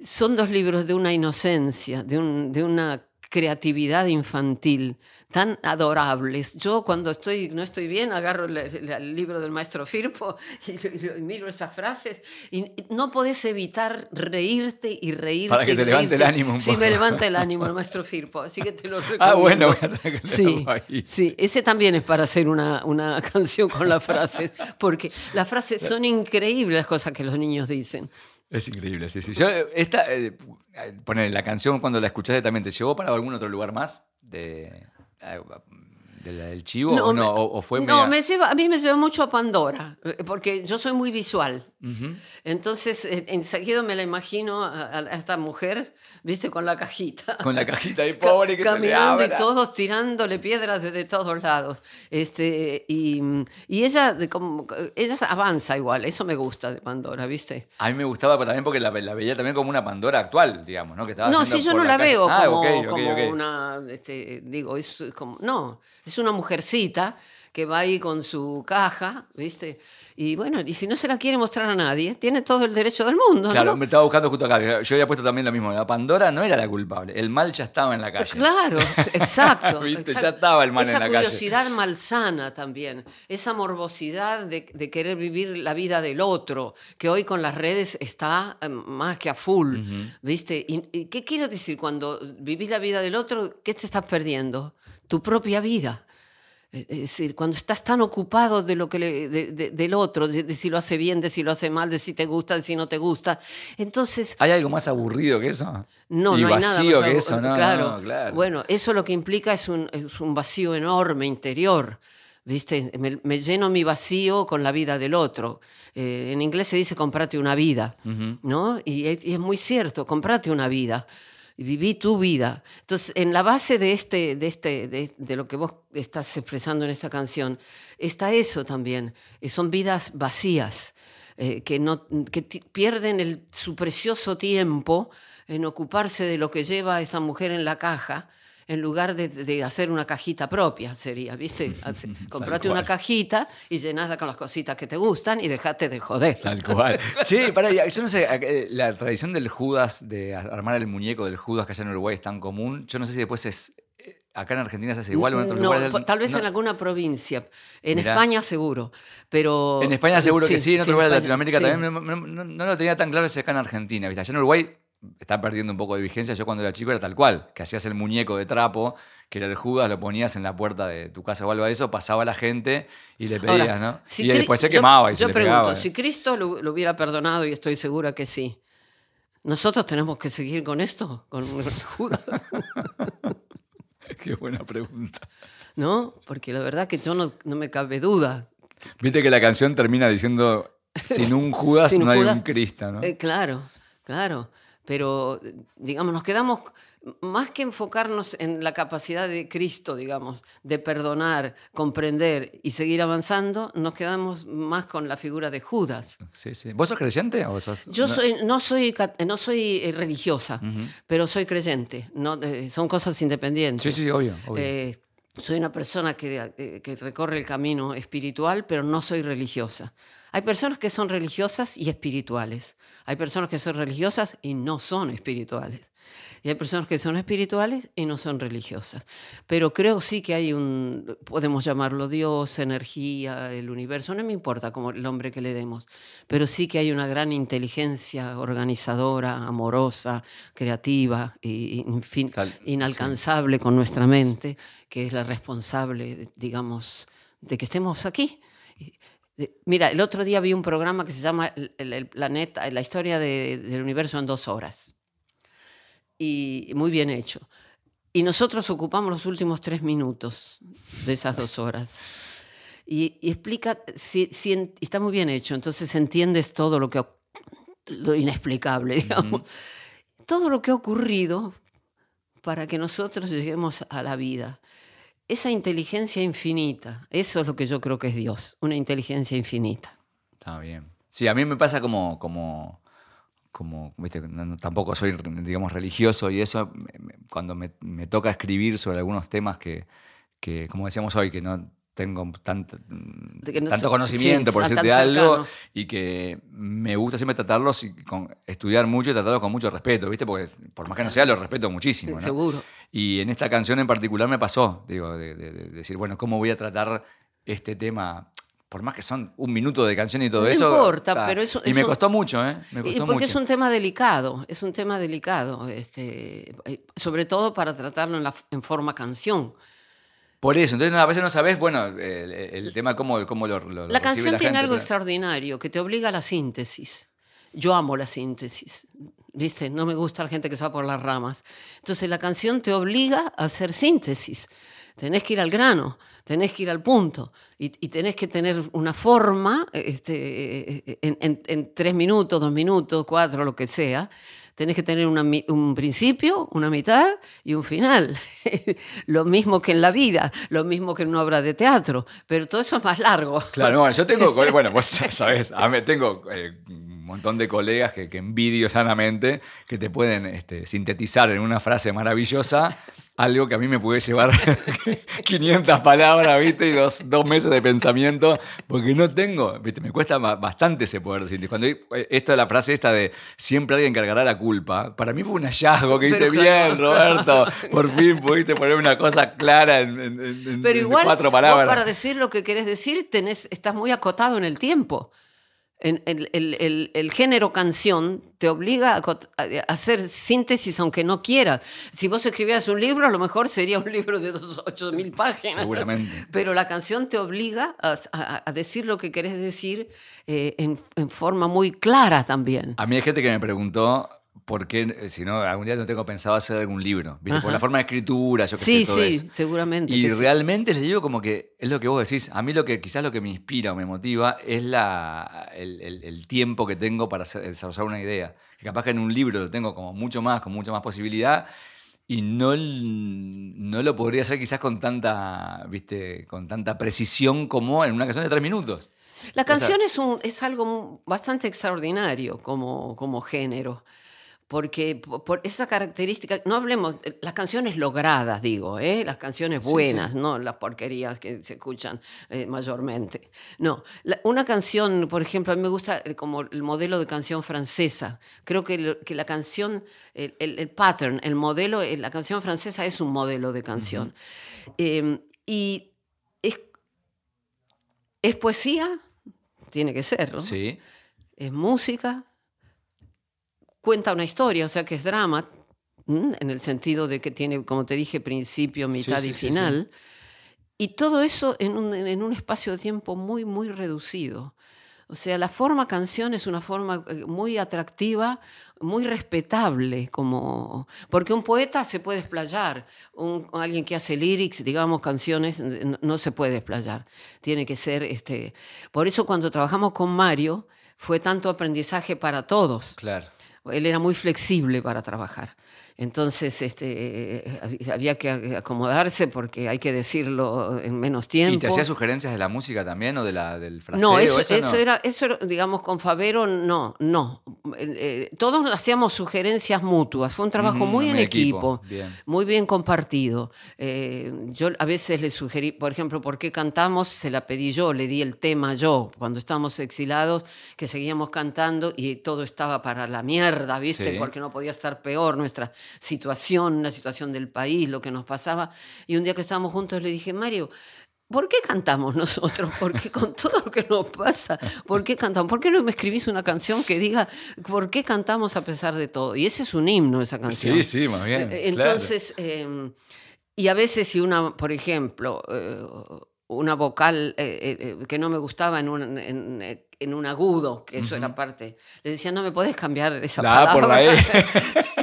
Son dos libros de una inocencia, de, un, de una creatividad infantil tan adorables. Yo cuando estoy, no estoy bien agarro el, el libro del maestro Firpo y, y, y, miro esas frases y no podés evitar reírte y reírte. Para que te levante el ánimo un poco. Sí, me levanta el ánimo el maestro Firpo, así que te lo recomiendo. Ah, bueno, voy a sí, ahí. sí, ese también es para hacer una, una canción con las frases, porque las frases son increíbles las cosas que los niños dicen. Es increíble, sí, sí. Yo, esta, eh, poner la canción cuando la escuchaste también, ¿te llevó para algún otro lugar más? De, eh, del chivo no, o no? ¿O, o fue no me lleva, a mí me lleva mucho a Pandora, eh, porque yo soy muy visual. Uh -huh. Entonces, enseguida me la imagino a, a, esta mujer, viste, con la cajita. Con la cajita de pobre que Caminando se le y todos tirándole piedras desde todos lados. Este, y, y ella, como, ella avanza igual, eso me gusta de Pandora, viste. A mí me gustaba también porque la, la veía también como una Pandora actual, digamos, ¿no? Que estaba no, si yo no la, la veo ah, como, okay, okay, como okay. una, este, digo, es como, no, es una mujercita que va ahí con su caja, ¿viste? Y bueno, y si no se la quiere mostrar a nadie, tiene todo el derecho del mundo. Claro, ¿no? me estaba buscando justo acá. Yo había puesto también lo mismo. La Pandora no era la culpable. El mal ya estaba en la calle. Claro, exacto. ¿Viste? exacto. Ya estaba el mal Esa en la calle. curiosidad malsana también, esa morbosidad de, de querer vivir la vida del otro, que hoy con las redes está eh, más que a full, ¿viste? ¿Y, y qué quiero decir cuando vivís la vida del otro? ¿Qué te estás perdiendo? Tu propia vida. Es decir, cuando estás tan ocupado de lo que le- de- de- del otro, de, de si lo hace bien, de si lo hace mal, de si te gusta, de si no te gusta, entonces ¿Hay algo más aburrido que eso? no, y no hay vacío nada. que más eso, abu- no, claro. no, claro. Bueno, eso lo que implica es un, es un vacío enorme interior. ¿Viste? Me, me lleno mi vacío con la vida del otro. Eh, en inglés se dice comprate una vida, ¿no? Y es, y es muy cierto, comprate una vida. Viví tu vida. Entonces, en la base de, este, de, este, de, de lo que vos estás expresando en esta canción, está eso también. Eh, son vidas vacías, eh, que, no, que pierden su precioso tiempo en ocuparse de lo que lleva esta mujer en la caja, en lugar de, de hacer una cajita propia, sería, ¿viste? Comprate una cajita y llenadla con las cositas que te gustan y dejate de joder. Tal cual. Sí, para, yo no sé, la tradición del Judas, de armar el muñeco del Judas que allá en Uruguay es tan común. Yo no sé si después es. eh, Acá en Argentina se hace igual o en otros No, lugares. po- tal vez no. en alguna provincia. En Mirá. España seguro, pero... En España seguro que sí, en otros lugares de Latinoamérica sí. también. No, no- lo tenía tan claro ese acá en Argentina. ¿viste? Allá en Uruguay está perdiendo un poco de vigencia. Yo cuando era chico era tal cual, que hacías el muñeco de trapo, que era el Judas, lo ponías en la puerta de tu casa o algo de eso, pasaba la gente y le pedías, Ahora, ¿no? si y después se yo- quemaba y Yo se le pregunto, pegaba. si Cristo lo, lo hubiera perdonado, y estoy segura que sí, ¿nosotros tenemos que seguir con esto? Con Judas, Qué buena pregunta. ¿no? Porque la verdad que yo no, no me cabe duda. Viste que la canción termina diciendo, sin un Judas Sin no hay un Cristo, ¿no? Eh, claro, claro. Pero, eh, digamos, nos quedamos, más que enfocarnos en la capacidad de Cristo, digamos, de perdonar, comprender y seguir avanzando, nos quedamos más con la figura de Judas. Sí, sí. ¿Vos sos creyente o sos.? Yo soy, no soy, no soy eh, religiosa, pero soy creyente. No, Eh, son cosas independientes. Sí, sí, obvio. obvio. Eh, soy una persona que, que recorre el camino espiritual, pero no soy religiosa. Hay personas que son religiosas y espirituales. Hay personas que son religiosas y no son espirituales. Y hay personas que son espirituales y no son religiosas. Pero creo sí que hay un, podemos llamarlo Dios, energía, el universo, no me importa como el nombre que le demos, pero sí que hay una gran inteligencia organizadora, amorosa, creativa y Tal- sí. inalcanzable con nuestra mente, que es la responsable, digamos, de que estemos aquí. De- Mira, el otro día vi un programa que se llama El, el- planeta, la historia de- del universo en dos horas. Y muy bien hecho. Y nosotros ocupamos los últimos tres minutos de esas dos horas. Y, y explica, si, está muy bien hecho, entonces entiendes todo lo que lo inexplicable, digamos. Todo lo que ha ocurrido para que nosotros lleguemos a la vida. Esa inteligencia infinita, eso es lo que yo creo que es Dios, una inteligencia infinita. Está bien. Sí, a mí me pasa como, como, como viste, tampoco soy, digamos, religioso y eso, cuando me, me toca escribir sobre algunos temas que, que, como decíamos hoy, que no tengo tanto, no tanto conocimiento, sí, por decirte algo, y que me gusta siempre tratarlos y con, estudiar mucho y tratarlos con mucho respeto, ¿viste? Porque por más que no sea, los respeto muchísimo, ¿no? Seguro. Y en esta canción en particular me pasó, digo, de, de- de decir, bueno, ¿cómo voy a tratar este tema? Por más que son un minuto de canción y todo No eso. importa, ta. pero eso- Y me costó mucho, ¿eh? Me Y porque mucho. es un tema delicado, es un tema delicado, este, eh, sobre todo para tratarlo en, la, en forma canción. Por eso, entonces a veces no sabes, bueno, el, el tema cómo, cómo lo, lo- La canción tiene gente, algo pero- extraordinario que te obliga a la síntesis. Yo amo la síntesis, ¿viste? No me gusta la gente que se va por las ramas. Entonces la canción te obliga a hacer síntesis. Tenés que ir al grano, tenés que ir al punto y, y tenés que tener una forma este, en, en- en tres minutos, dos minutos, cuatro, lo que sea. Tenés que tener una un principio, una mitad y un final. lo mismo que en la vida, lo mismo que en una obra de teatro, pero todo eso es más largo. Claro, no, yo tengo, bueno, vos sabés, tengo eh, un montón de colegas que, que envidio sanamente, que te pueden este, sintetizar en una frase maravillosa algo que a mí me puede llevar 500 palabras, ¿viste? Y dos, dos meses de pensamiento, porque no tengo, ¿viste? Me cuesta ba- bastante ese poder decir. Cuando eh, esto de la frase esta de siempre alguien cargará la culpa, para mí fue un hallazgo que hice bien, Roberto. Por fin pudiste poner una cosa clara en, en- en- Pero igual, cuatro vos palabras. para decir lo que querés decir, tenés, estás muy acotado en el tiempo. En- el, el- el- el género canción te obliga a, hacer síntesis aunque no quieras. Si vos escribieras un libro, a lo mejor sería un libro de dos, ocho mil páginas. Seguramente. Pero la canción te obliga a, a- a decir lo que querés decir eh, en, en forma muy clara también. A mí hay gente que me preguntó por qué, eh, si no, algún día no tengo pensado hacer algún libro, ¿viste? Por la forma de escritura, yo qué Sí, sé, todo sí, eso. seguramente. Y que sí. realmente les digo como que es lo que vos decís. A mí lo que quizás lo que me inspira o me motiva es la, el, el- el tiempo que tengo para hacer- desarrollar una idea. Que capaz que en un libro lo tengo como mucho más, con mucha más posibilidad. Y no, no lo podría hacer quizás con tanta, ¿viste? con tanta precisión como en una canción de tres minutos. La O sea- canción es, un, es algo bastante extraordinario como, como género, porque por, esa característica, no hablemos, de las canciones logradas, digo, ¿eh? las canciones Sí, sí. buenas, no las porquerías que se escuchan eh, mayormente. No, la- una canción, por ejemplo, a mí me gusta eh, como el modelo de canción francesa. Creo que, lo- que la canción, el, el- el pattern, el modelo, eh, la canción francesa es un modelo de canción. Eh, y es, es poesía, tiene que ser, ¿no? Sí. es música, cuenta una historia, o sea que es drama, ¿m? en el sentido de que tiene, como te dije, principio, mitad sí, y sí, final. Y todo eso en un, en un espacio de tiempo muy, muy reducido. O sea, la forma canción es una forma eh, muy atractiva, muy respetable, como porque un poeta se puede explayar, un, alguien que hace lyrics, digamos canciones, no, no se puede explayar. Tiene que ser este. Por eso cuando trabajamos con Mario fue tanto aprendizaje para todos. Claro. Él era muy flexible para trabajar. Entonces este, eh, había que acomodarse porque hay que decirlo en menos tiempo. ¿Y te hacía sugerencias de la música también o de la, del fraseo? No, eso, eso, no? era, eso era, digamos, con Favero, no, no. Eh, eh, todos hacíamos sugerencias mutuas. Fue un trabajo muy en equipo, equipo, bien. muy bien compartido. Eh, yo a veces le sugerí, por ejemplo, ¿por qué cantamos? Se la pedí yo, le di el tema yo, cuando estábamos exilados, que seguíamos cantando y todo estaba para la mierda, ¿viste? Sí. Porque no podía estar peor nuestra situación, la situación del país, lo que nos pasaba. Y un día que estábamos juntos le dije, Mario, ¿Por qué cantamos nosotros? Porque con todo lo que nos pasa, ¿por qué cantamos? ¿Por qué no me escribís una canción que diga por qué cantamos a pesar de todo? Y ese es un himno, esa canción. Sí, sí, más bien. Eh, claro. Entonces, eh, y a veces si una, por ejemplo, eh, una vocal eh, eh, eh, que no me gustaba en un, en, en un agudo, que eso era parte, le decía, no me podés cambiar esa La A palabra. por la E.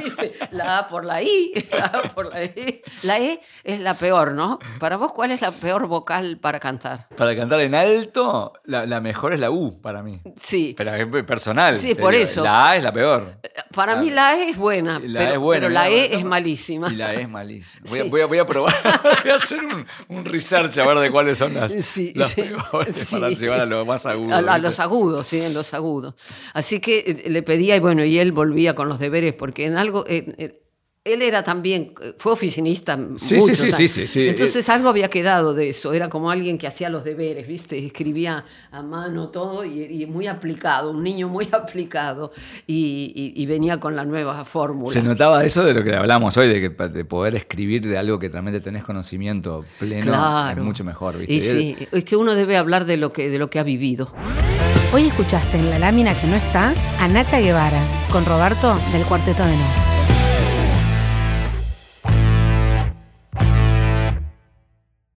La A por la I, la A por la E. La E es la peor, ¿no? Para vos, ¿cuál es la peor vocal para cantar? Para cantar en alto, la, la mejor es la U para mí. Sí, Pero es personal. Sí, por digo, eso. La A es la peor. para mí la E es buena, La pero, A es buena, pero la E bueno, es malísima. Y la E es malísima. Voy, a, Sí. voy a- voy a probar. voy a hacer un, un research a ver de cuáles son las, Sí, las sí, peores para llevar a lo más agudo. A, a los agudos, sí, en los agudos. Así que eh, le pedía y bueno, y él volvía con los deberes porque en algo... eh, él era también, eh, fue oficinista Sí, muchos sí, sí, años. sí, sí, sí. Entonces algo había quedado de eso, era como alguien que hacía los deberes, ¿viste? Escribía a mano todo y, y muy aplicado, un niño muy aplicado y, y- y venía con la nueva fórmula. Se notaba eso de lo que hablamos hoy, de, que, de poder escribir de algo que realmente tenés conocimiento pleno. Claro. Es mucho mejor, ¿viste? Y sí, es que uno debe hablar de lo que, de lo que ha vivido. Hoy escuchaste en la lámina que no está a Nacha Guevara con Roberto del Cuarteto de Nos.